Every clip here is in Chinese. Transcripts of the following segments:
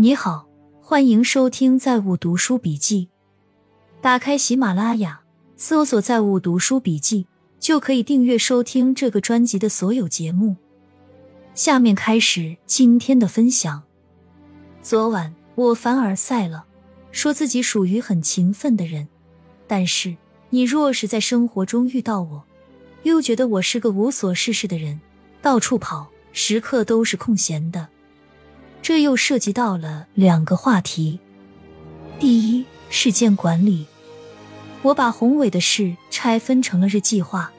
你好，欢迎收听《在物读书笔记》。打开喜马拉雅，搜索“在物读书笔记”，就可以订阅收听这个专辑的所有节目。下面开始今天的分享。昨晚我凡尔赛了，说自己属于很勤奋的人，但是你若是在生活中遇到我，又觉得我是个无所事事的人，到处跑，时刻都是空闲的。这又涉及到了两个话题。第一，事件管理。我把宏伟的事拆分成了日计划。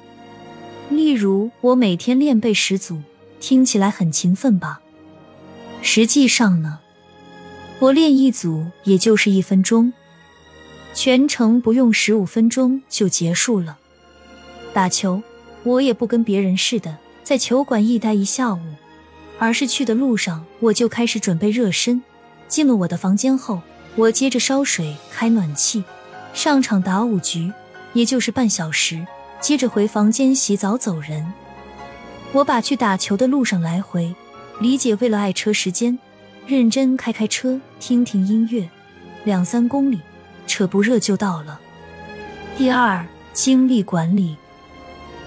例如，我每天练背十组，听起来很勤奋吧？实际上呢，我练一组也就是一分钟，全程不用十五分钟就结束了。打球，我也不跟别人似的，在球馆一待一下午。而是去的路上，我就开始准备热身。进了我的房间后，我接着烧水、开暖气，上场打五局，也就是半小时。接着回房间洗澡走人。我把去打球的路上来回理解为了爱车时间，认真开开车，听听音乐，两三公里，扯不热就到了。第二，精力管理，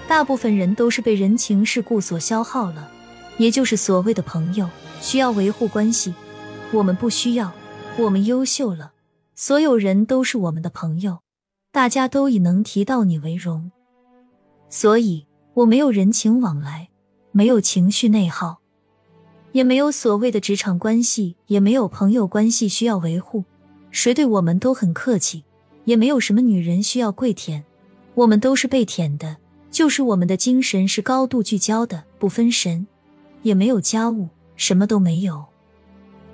大部分人都是被人情世故所消耗了。也就是所谓的朋友，需要维护关系，我们不需要，我们优秀了，所有人都是我们的朋友，大家都以能提到你为荣，所以我没有人情往来，没有情绪内耗，也没有所谓的职场关系，也没有朋友关系需要维护，谁对我们都很客气，也没有什么女人需要跪舔，我们都是被舔的，就是我们的精神是高度聚焦的，不分神。也没有家务，什么都没有，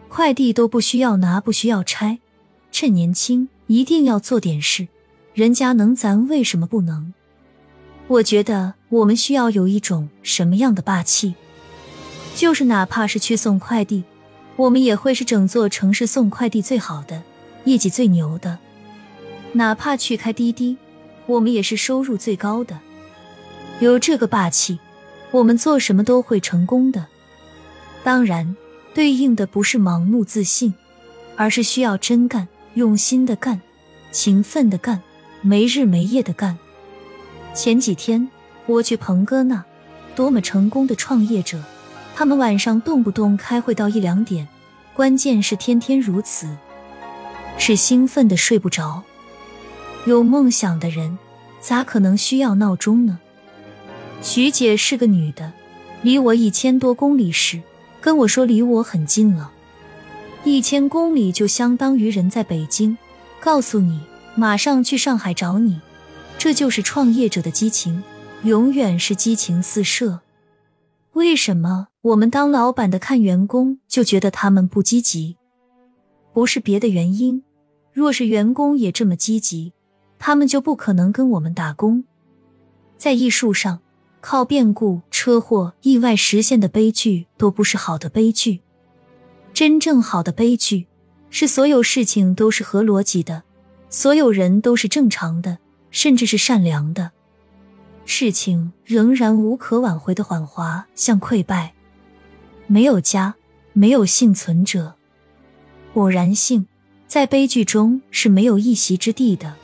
快递都不需要拿，不需要拆。趁年轻，一定要做点事。人家能，咱为什么不能？我觉得我们需要有一种什么样的霸气？就是哪怕是去送快递，我们也会是整座城市送快递最好的，业绩最牛的。哪怕去开滴滴，我们也是收入最高的。有这个霸气。我们做什么都会成功的，当然，对应的不是盲目自信，而是需要真干、用心的干、勤奋的干、没日没夜的干。前几天我去鹏哥那，多么成功的创业者，他们晚上动不动开会到一两点，关键是天天如此，是兴奋的睡不着。有梦想的人，咋可能需要闹钟呢？徐姐是个女的，离我一千多公里时，跟我说离我很近了。一千公里就相当于人在北京，告诉你马上去上海找你。这就是创业者的激情，永远是激情四射。为什么我们当老板的看员工就觉得他们不积极？不是别的原因，若是员工也这么积极，他们就不可能跟我们打工。在艺术上。靠变故、车祸、意外实现的悲剧都不是好的悲剧。真正好的悲剧是所有事情都是合逻辑的，所有人都是正常的，甚至是善良的。事情仍然无可挽回的缓滑向溃败。没有家，没有幸存者。偶然性在悲剧中是没有一席之地的。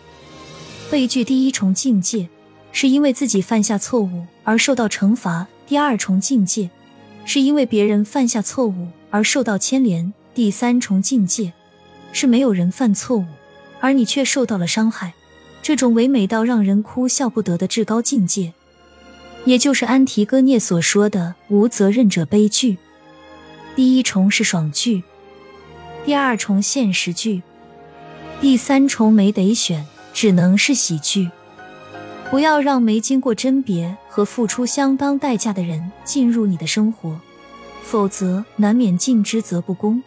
悲剧第一重境界。是因为自己犯下错误而受到惩罚，第二重境界；是因为别人犯下错误而受到牵连，第三重境界；是没有人犯错误，而你却受到了伤害，这种唯美到让人哭笑不得的至高境界，也就是安提戈涅所说的无责任者悲剧。第一重是爽剧，第二重现实剧，第三重没得选，只能是喜剧。不要让没经过甄别和付出相当代价的人进入你的生活，否则难免尽之则不恭，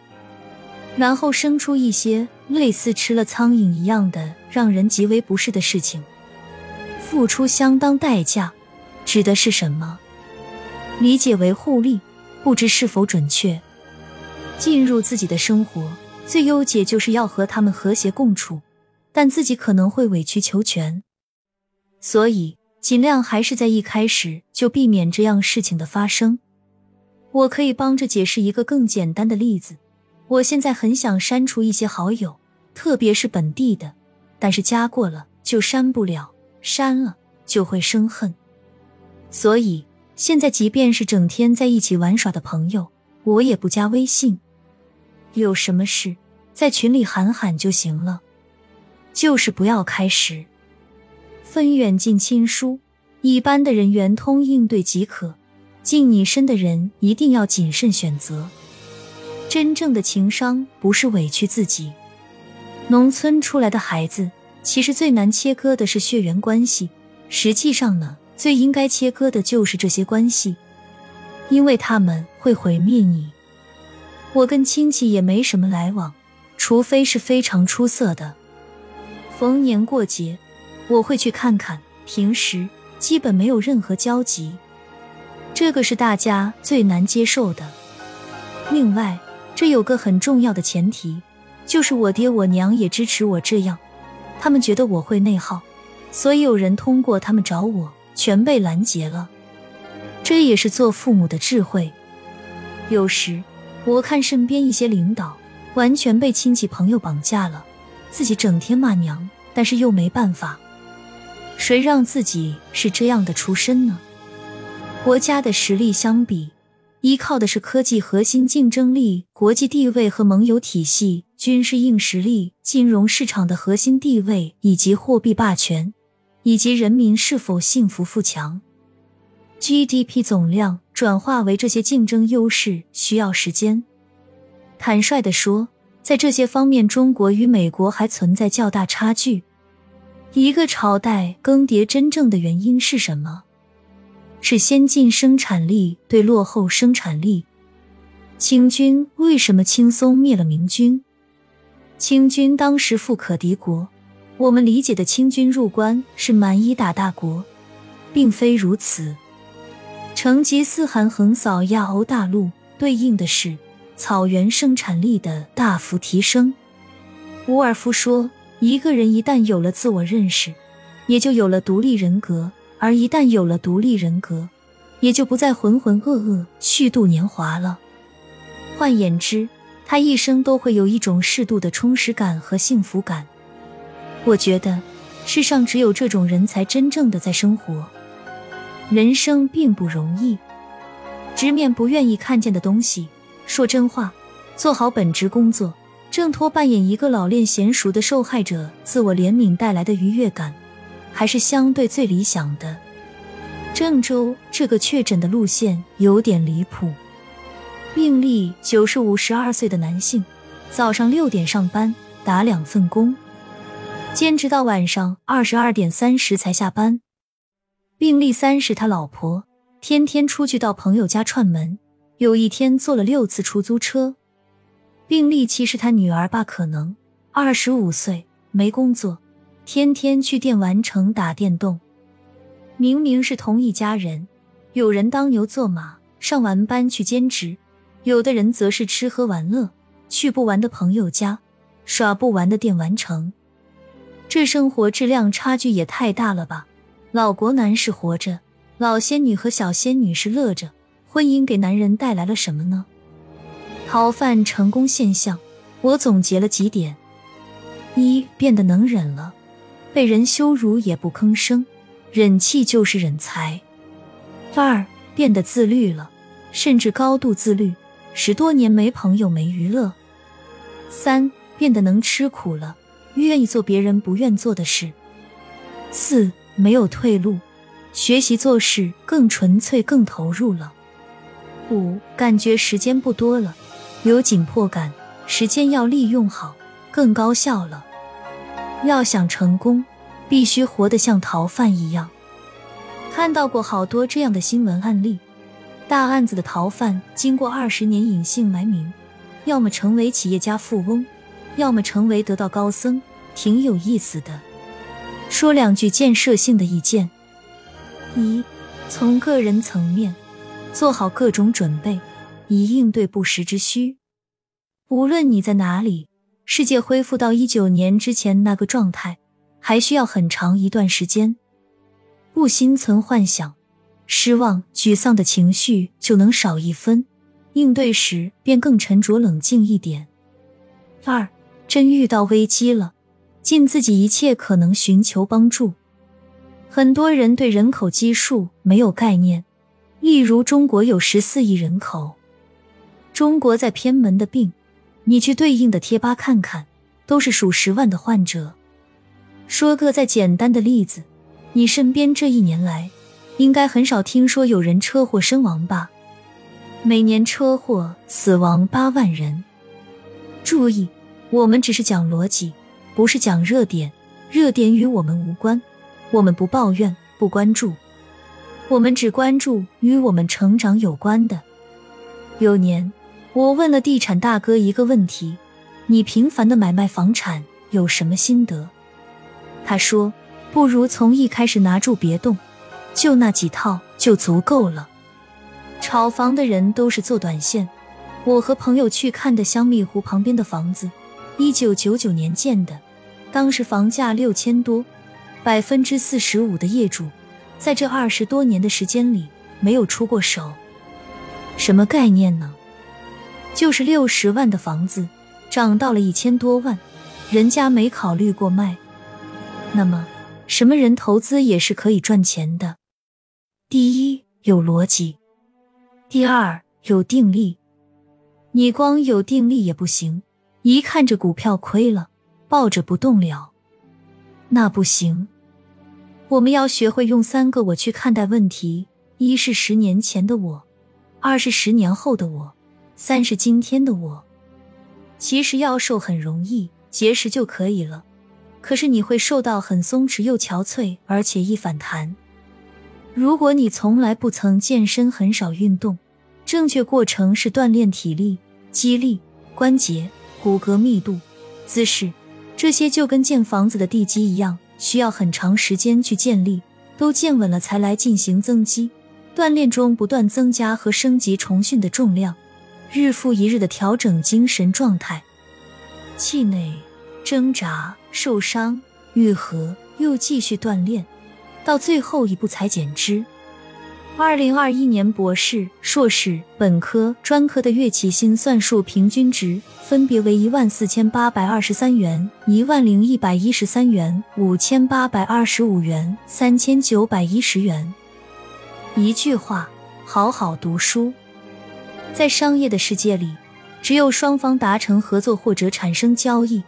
然后生出一些类似吃了苍蝇一样的让人极为不适的事情。付出相当代价指的是什么？理解为互利，不知是否准确。进入自己的生活，最优解就是要和他们和谐共处，但自己可能会委曲求全。所以，尽量还是在一开始就避免这样事情的发生。我可以帮着解释一个更简单的例子：我现在很想删除一些好友，特别是本地的，但是加过了就删不了，删了就会生恨。所以现在，即便是整天在一起玩耍的朋友，我也不加微信。有什么事在群里喊喊就行了，就是不要开始分远近亲疏，一般的人圆通应对即可。近你身的人一定要谨慎选择。真正的情商不是委屈自己。农村出来的孩子，其实最难切割的是血缘关系。实际上呢，最应该切割的就是这些关系，因为他们会毁灭你。我跟亲戚也没什么来往，除非是非常出色的。逢年过节，我会去看看，平时基本没有任何交集。这个是大家最难接受的。另外，这有个很重要的前提，就是我爹我娘也支持我这样。他们觉得我会内耗，所以有人通过他们找我，全被拦截了。这也是做父母的智慧。有时我看身边一些领导，完全被亲戚朋友绑架了，自己整天骂娘，但是又没办法。谁让自己是这样的出身呢？国家的实力相比，依靠的是科技核心竞争力、国际地位和盟友体系、军事硬实力、金融市场的核心地位以及货币霸权，以及人民是否幸福富强。GDP 总量转化为这些竞争优势需要时间。坦率地说，在这些方面，中国与美国还存在较大差距。一个朝代更迭真正的原因是什么？是先进生产力对落后生产力。清军为什么轻松灭了明军？清军当时富可敌国，我们理解的清军入关是蛮夷打大国，并非如此。成吉思汗横扫亚欧大陆，对应的是草原生产力的大幅提升。伍尔夫说，一个人一旦有了自我认识，也就有了独立人格。而一旦有了独立人格，也就不再浑浑噩噩虚度年华了。换言之，他一生都会有一种适度的充实感和幸福感。我觉得，世上只有这种人才真正的在生活。人生并不容易，直面不愿意看见的东西，说真话，做好本职工作，挣脱扮演一个老练娴熟的受害者，自我怜悯带来的愉悦感。还是相对最理想的。郑州这个确诊的路线有点离谱。病例九十五，十二岁的男性，早上六点上班，打两份工，坚持到晚上二十二点三十才下班。病例三是他老婆，天天出去到朋友家串门，有一天坐了六次出租车。病例七是他女儿吧，可能二十五岁，没工作。天天去电玩城打电动，明明是同一家人，有人当牛做马，上完班去兼职；有的人则是吃喝玩乐，去不完的朋友家，耍不完的电玩城。这生活质量差距也太大了吧！老国男是活着，老仙女和小仙女是乐着。婚姻给男人带来了什么呢？逃犯成功现象，我总结了几点：一，变得能忍了。被人羞辱也不吭声，忍气就是忍才。二变得自律了，甚至高度自律，十多年没朋友没娱乐。三变得能吃苦了，愿意做别人不愿做的事。四没有退路，学习做事更纯粹更投入了。五感觉时间不多了，有紧迫感，时间要利用好，更高效了。要想成功，必须活得像逃犯一样。看到过好多这样的新闻案例，大案子的逃犯经过二十年隐姓埋名，要么成为企业家富翁，要么成为得道高僧，挺有意思的。说两句建设性的意见：一，从个人层面做好各种准备，以应对不时之需。无论你在哪里。世界恢复到一九年之前那个状态，还需要很长一段时间。不心存幻想，失望、沮丧的情绪就能少一分，应对时便更沉着冷静一点。二，真遇到危机了，尽自己一切可能寻求帮助。很多人对人口基数没有概念，例如中国有十四亿人口，中国在偏门的病，你去对应的贴吧看看，都是数十万的患者。说个再简单的例子，你身边这一年来，应该很少听说有人车祸身亡吧？每年车祸死亡八万人。注意，我们只是讲逻辑，不是讲热点，热点与我们无关。我们不抱怨，不关注，我们只关注与我们成长有关的。有年，我问了地产大哥一个问题：你频繁的买卖房产有什么心得？他说：不如从一开始拿住别动，就那几套就足够了。炒房的人都是做短线。我和朋友去看的香蜜湖旁边的房子，一九九九年建的，当时房价六千多。百分之四十五的业主，在这二十多年的时间里没有出过手，什么概念呢？就是六十万的房子涨到了一千多万，人家没考虑过卖。那么，什么人投资也是可以赚钱的？第一，有逻辑；第二，有定力。你光有定力也不行，一看这股票亏了，抱着不动了，那不行。我们要学会用三个我去看待问题：一是十年前的我，二是十年后的我，三是今天的我。其实要瘦很容易，节食就可以了。可是你会瘦到很松弛又憔悴，而且易反弹。如果你从来不曾健身，很少运动，正确过程是锻炼体力、肌力、关节、骨骼密度、姿势，这些就跟建房子的地基一样。需要很长时间去建立，都建稳了才来进行增肌。锻炼中不断增加和升级重训的重量，日复一日的调整精神状态，气馁、挣扎、受伤、愈合，又继续锻炼，到最后一步才减脂。二零二一年博士、硕士、本科、专科的月起薪算术平均值分别为一万四千八百二十三元、一万零一百一十三元、五千八百二十五元、三千九百一十元。一句话，好好读书。在商业的世界里，只有双方达成合作或者产生交易，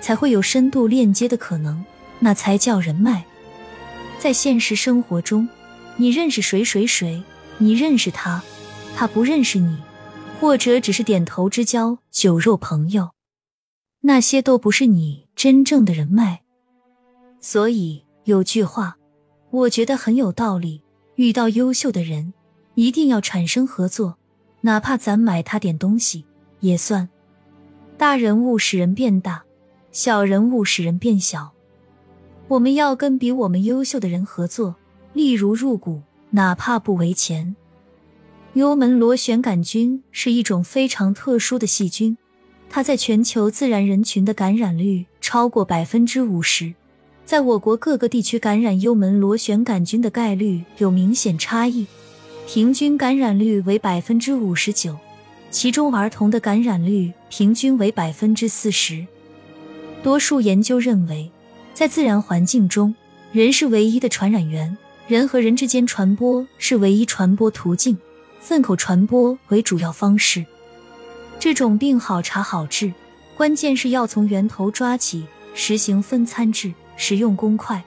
才会有深度链接的可能，那才叫人脉。在现实生活中。你认识谁谁谁？你认识他，他不认识你，或者只是点头之交、酒肉朋友，那些都不是你真正的人脉。所以有句话，我觉得很有道理：遇到优秀的人，一定要产生合作，哪怕咱买他点东西也算。大人物使人变大，小人物使人变小。我们要跟比我们优秀的人合作。例如入股，哪怕不为钱。幽门螺旋杆菌是一种非常特殊的细菌，它在全球自然人群的感染率超过百分之五十。在我国各个地区感染幽门螺旋杆菌的概率有明显差异，平均感染率为百分之五十九，其中儿童的感染率平均为百分之四十。多数研究认为，在自然环境中，人是唯一的传染源。人和人之间传播是唯一传播途径，粪口传播为主要方式。这种病好查好治，关键是要从源头抓起，实行分餐制，使用公筷。